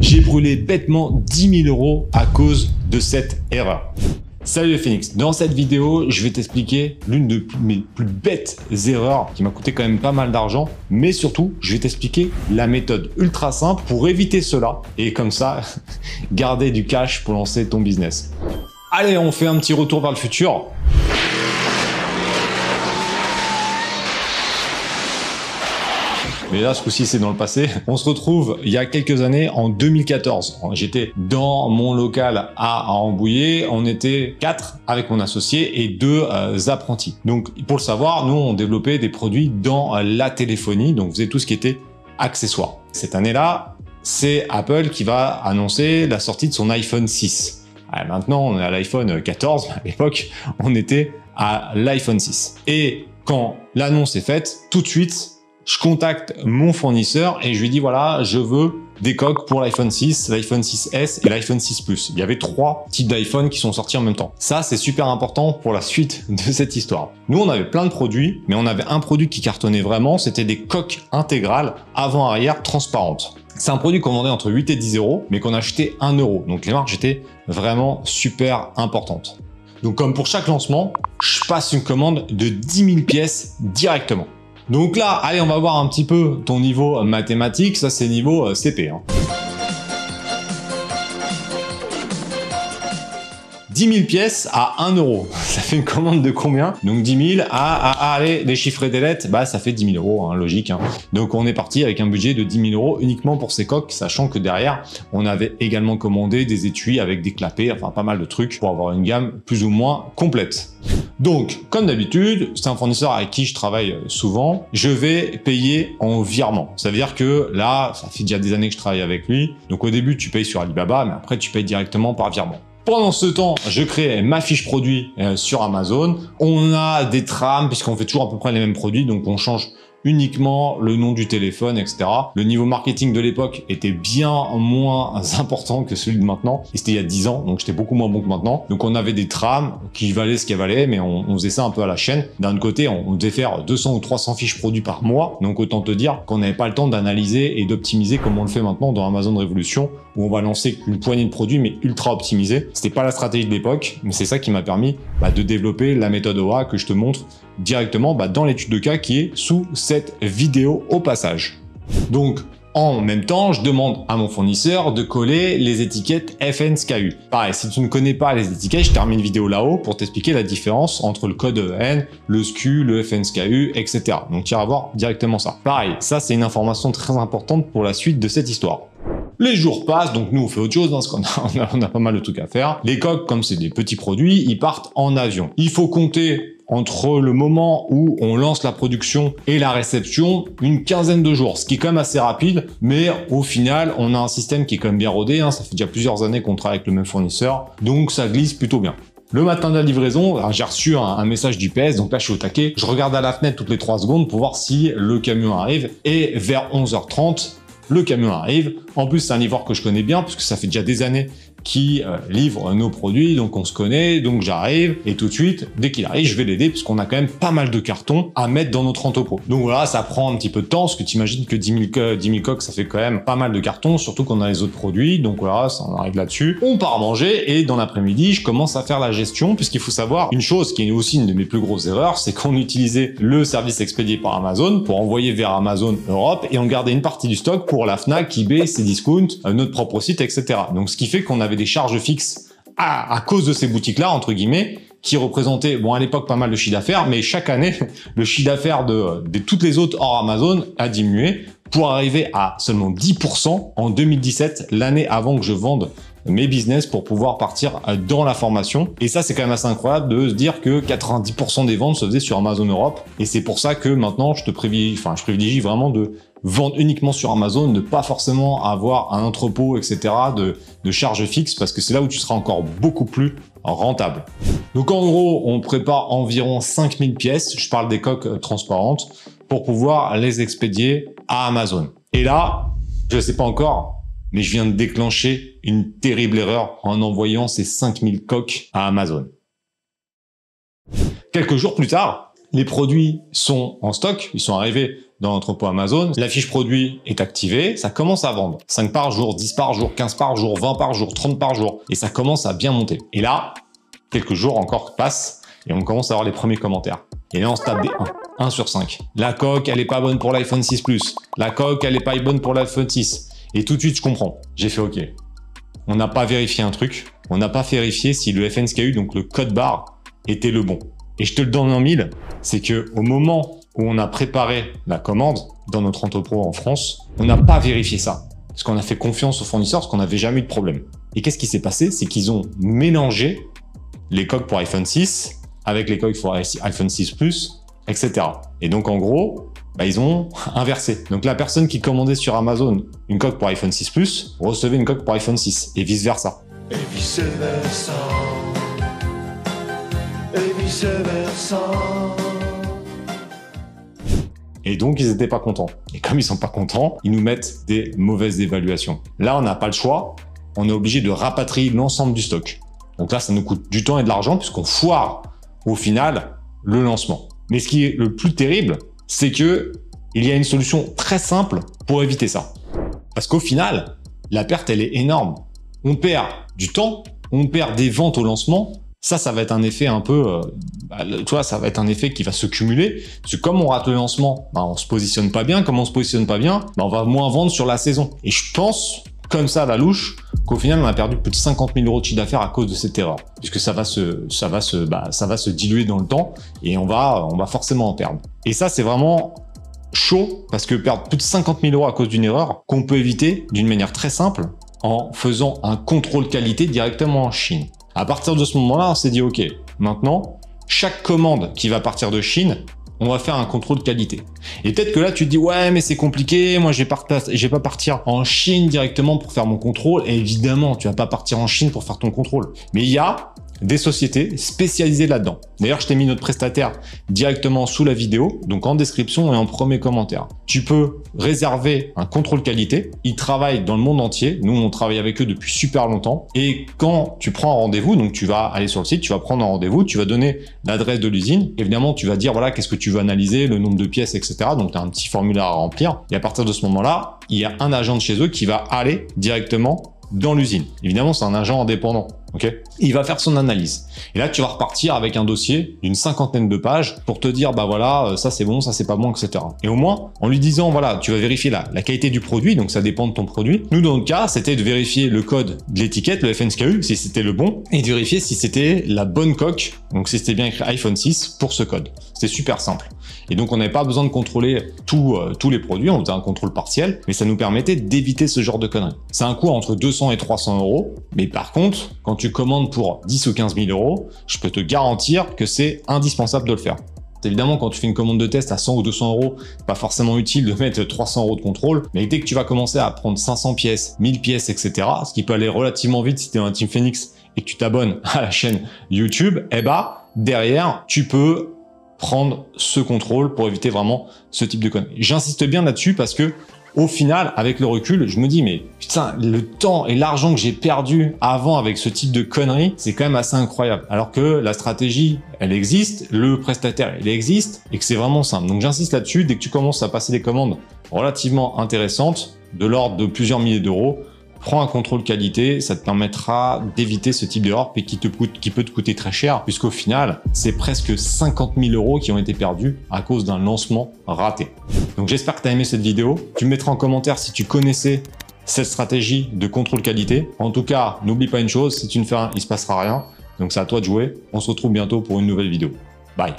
J'ai brûlé bêtement 10 000 euros à cause de cette erreur. Salut les Phoenix, dans cette vidéo, je vais t'expliquer l'une de mes plus bêtes erreurs qui m'a coûté quand même pas mal d'argent, mais surtout, je vais t'expliquer la méthode ultra simple pour éviter cela et comme ça, garder du cash pour lancer ton business. Allez, on fait un petit retour vers le futur. Mais là ce coup-ci c'est dans le passé. On se retrouve il y a quelques années en 2014. J'étais dans mon local à Rambouillet, on était quatre avec mon associé et deux euh, apprentis. Donc pour le savoir, nous on développait des produits dans la téléphonie, donc vous faisait tout ce qui était accessoires. Cette année-là, c'est Apple qui va annoncer la sortie de son iPhone 6. maintenant, on est à l'iPhone 14. À l'époque, on était à l'iPhone 6. Et quand l'annonce est faite, tout de suite, je contacte mon fournisseur et je lui dis voilà, je veux des coques pour l'iPhone 6, l'iPhone 6S et l'iPhone 6 Plus. Il y avait trois types d'iPhone qui sont sortis en même temps. Ça, c'est super important pour la suite de cette histoire. Nous, on avait plein de produits, mais on avait un produit qui cartonnait vraiment, c'était des coques intégrales avant-arrière transparentes. C'est un produit qu'on vendait entre 8 et 10 euros, mais qu'on achetait 1 euro. Donc les marges étaient vraiment super importantes. Donc comme pour chaque lancement, je passe une commande de 10 000 pièces directement. Donc là, allez, on va voir un petit peu ton niveau mathématique. Ça, c'est niveau euh, CP. Hein. 10 000 pièces à 1 euro. Ça fait une commande de combien? Donc 10 000 à, allez, des chiffres des lettres, bah ça fait 10 000 euros, hein, logique. Hein. Donc on est parti avec un budget de 10 000 euros uniquement pour ces coques, sachant que derrière, on avait également commandé des étuis avec des clapets, enfin pas mal de trucs pour avoir une gamme plus ou moins complète. Donc, comme d'habitude, c'est un fournisseur avec qui je travaille souvent, je vais payer en virement. Ça veut dire que là, ça fait déjà des années que je travaille avec lui. Donc au début, tu payes sur Alibaba, mais après, tu payes directement par virement. Pendant ce temps, je crée ma fiche produit euh, sur Amazon. On a des trames puisqu'on fait toujours à peu près les mêmes produits, donc on change uniquement le nom du téléphone, etc. Le niveau marketing de l'époque était bien moins important que celui de maintenant. Et c'était il y a 10 ans, donc j'étais beaucoup moins bon que maintenant. Donc on avait des trames qui valaient ce qu'elles valaient, mais on, faisait ça un peu à la chaîne. D'un côté, on, devait faire 200 ou 300 fiches produits par mois. Donc autant te dire qu'on n'avait pas le temps d'analyser et d'optimiser comme on le fait maintenant dans Amazon Révolution, où on va lancer une poignée de produits, mais ultra optimisés. C'était pas la stratégie de l'époque, mais c'est ça qui m'a permis bah, de développer la méthode OA que je te montre directement bah, dans l'étude de cas qui est sous cette vidéo au passage. Donc, en même temps, je demande à mon fournisseur de coller les étiquettes FNSKU. Pareil, si tu ne connais pas les étiquettes, je termine vidéo là-haut pour t'expliquer la différence entre le code EN, le SKU, le FNSKU, etc. Donc iras voir directement ça. Pareil, ça c'est une information très importante pour la suite de cette histoire. Les jours passent, donc nous on fait autre chose, hein, parce qu'on a, on a, pas mal de trucs à faire. Les coques, comme c'est des petits produits, ils partent en avion. Il faut compter entre le moment où on lance la production et la réception, une quinzaine de jours, ce qui est quand même assez rapide, mais au final, on a un système qui est quand même bien rodé, hein, ça fait déjà plusieurs années qu'on travaille avec le même fournisseur, donc ça glisse plutôt bien. Le matin de la livraison, j'ai reçu un, message du PS, donc là je suis au taquet, je regarde à la fenêtre toutes les 3 secondes pour voir si le camion arrive, et vers 11h30, le camion arrive. En plus, c'est un livreur que je connais bien, puisque ça fait déjà des années qui euh, livre nos produits, donc on se connaît, donc j'arrive, et tout de suite, dès qu'il arrive, je vais l'aider, puisqu'on a quand même pas mal de cartons à mettre dans notre entrepôt. Donc voilà, ça prend un petit peu de temps, parce que tu imagines que 10 000, 10 coques, ça fait quand même pas mal de cartons, surtout qu'on a les autres produits, donc voilà, ça en arrive là-dessus. On part manger, et dans l'après-midi, je commence à faire la gestion, puisqu'il faut savoir une chose qui est aussi une de mes plus grosses erreurs, c'est qu'on utilisait le service expédié par Amazon pour envoyer vers Amazon Europe, et on gardait une partie du stock pour la FNAC, eBay, Cdiscount, euh, notre propre site, etc. Donc ce qui fait qu'on des charges fixes à, cause de ces boutiques-là, entre guillemets, qui représentaient, bon, à l'époque, pas mal de chiffre d'affaires, mais chaque année, le chiffre d'affaires de, de toutes les autres hors Amazon a diminué pour arriver à seulement 10% en 2017, l'année avant que je vende mes business pour pouvoir partir dans la formation. Et ça, c'est quand même assez incroyable de se dire que 90% des ventes se faisaient sur Amazon Europe. Et c'est pour ça que maintenant, je te privilégie, enfin, je privilégie vraiment de vendre uniquement sur Amazon, ne pas forcément avoir un entrepôt, etc. de, de charges fixes parce que c'est là où tu seras encore beaucoup plus rentable. Donc en gros, on prépare environ 5000 pièces, je parle des coques euh, transparentes, pour pouvoir les expédier à Amazon. Et là, je ne sais pas encore, mais je viens de déclencher une terrible erreur en envoyant ces 5000 coques à Amazon. Quelques jours plus tard, les produits sont en stock, ils sont arrivés dans l'entrepôt Amazon, la fiche produit est activée, ça commence à vendre. 5 par jour, 10 par jour, 15 par jour, 20 par jour, 30 par jour. Et ça commence à bien monter. Et là, quelques jours encore passent et on commence à avoir les premiers commentaires. Et là, on se tape des 1. 1 sur 5. La coque, elle est pas bonne pour l'iPhone 6 Plus. La coque, elle est pas bonne pour l'iPhone 6. Et tout de suite, je comprends. J'ai fait OK. On n'a pas vérifié un truc. On n'a pas vérifié si le FNSKU, donc le code barre, était le bon. Et je te le donne en mille, c'est que au moment où on a préparé la commande dans notre entrepôt en France, on n'a pas vérifié ça. Parce qu'on a fait confiance aux fournisseurs, parce qu'on n'avait jamais eu de problème. Et qu'est-ce qui s'est passé? C'est qu'ils ont mélangé les coques pour iPhone 6 avec les coques pour iPhone 6 Plus, etc. Et donc en gros, bah, ils ont inversé. Donc la personne qui commandait sur Amazon une coque pour iPhone 6 Plus recevait une coque pour iPhone 6 et vice versa. Et vice versa. Et vice versa. Et donc, ils n'étaient pas contents. Et comme ils sont pas contents, ils nous mettent des mauvaises évaluations. Là, on n'a pas le choix. On est obligé de rapatrier l'ensemble du stock. Donc là, ça nous coûte du temps et de l'argent puisqu'on foire au final le lancement. Mais ce qui est le plus terrible, c'est que il y a une solution très simple pour éviter ça. Parce qu'au final, la perte, elle est énorme. On perd du temps, on perd des ventes au lancement. Ça, ça va être un effet un peu, euh, bah, tu vois, ça va être un effet qui va se cumuler. Parce que comme on rate le lancement, bah, on se positionne pas bien. Comme on se positionne pas bien, bah, on va moins vendre sur la saison. Et je pense, comme ça, la louche, qu'au final, on a perdu plus de 50 000 euros de chiffre d'affaires à cause de cette erreur. Puisque bah, ça va se diluer dans le temps et on va, on va forcément en perdre. Et ça, c'est vraiment chaud parce que perdre plus de 50 000 euros à cause d'une erreur qu'on peut éviter d'une manière très simple en faisant un contrôle qualité directement en Chine. À partir de ce moment-là, on s'est dit, OK, maintenant, chaque commande qui va partir de Chine, on va faire un contrôle qualité. Et peut-être que là, tu te dis, ouais, mais c'est compliqué, moi, je vais vais pas partir en Chine directement pour faire mon contrôle. Et évidemment, tu vas pas partir en Chine pour faire ton contrôle. Mais il y a des sociétés spécialisées là-dedans. D'ailleurs, je t'ai mis notre prestataire directement sous la vidéo, donc en description et en premier commentaire. Tu peux réserver un contrôle qualité. Ils travaillent dans le monde entier. Nous, on travaille avec eux depuis super longtemps. Et quand tu prends un rendez-vous, donc tu vas aller sur le site, tu vas prendre un rendez-vous, tu vas donner l'adresse de l'usine. Évidemment, tu vas dire, voilà, qu'est-ce que tu veux analyser, le nombre de pièces, etc. Donc, tu as un petit formulaire à remplir. Et à partir de ce moment-là, il y a un agent de chez eux qui va aller directement dans l'usine. Évidemment, c'est un agent indépendant. Ok il va faire son analyse. Et là, tu vas repartir avec un dossier d'une cinquantaine de pages pour te dire, bah voilà, euh, ça c'est bon, ça c'est pas bon, etc. Et au moins, en lui disant, voilà, tu vas vérifier la, la qualité du produit, donc ça dépend de ton produit. Nous, dans notre cas, c'était de vérifier le code de l'étiquette, le FNSKU, si c'était le bon, et de vérifier si c'était la bonne coque, donc si c'était bien écrit iPhone 6 pour ce code. C'était super simple. Et donc, on n'avait pas besoin de contrôler tout, euh, tous les produits, on faisait un contrôle partiel, mais ça nous permettait d'éviter ce genre de conneries. C'est un coût entre 200 et 300 euros, mais par contre, quand tu commandes pour 10 ou 15 000 euros, je peux te garantir que c'est indispensable de le faire. Évidemment, quand tu fais une commande de test à 100 ou 200 euros, pas forcément utile de mettre 300 euros de contrôle, mais dès que tu vas commencer à prendre 500 pièces, 1000 pièces, etc., ce qui peut aller relativement vite si tu es un Team Phoenix et que tu t'abonnes à la chaîne YouTube, eh bah, derrière, tu peux prendre ce contrôle pour éviter vraiment ce type de conneries. J'insiste bien là-dessus parce que au final, avec le recul, je me dis, mais putain, le temps et l'argent que j'ai perdu avant avec ce type de conneries, c'est quand même assez incroyable. Alors que la stratégie, elle existe, le prestataire, il existe, et que c'est vraiment simple. Donc j'insiste là-dessus, dès que tu commences à passer des commandes relativement intéressantes, de l'ordre de plusieurs milliers d'euros, prends un contrôle qualité, ça te permettra d'éviter ce type d'erreur qui te qui peut te coûter très cher, puisqu'au final, c'est presque 50 000 euros qui ont été perdus à cause d'un lancement raté. Donc j'espère que tu as aimé cette vidéo. Tu me mettras en commentaire si tu connaissais cette stratégie de contrôle qualité. En tout cas, n'oublie pas une chose, si tu ne fais rien, il se passera rien. Donc c'est à toi de jouer. On se retrouve bientôt pour une nouvelle vidéo. Bye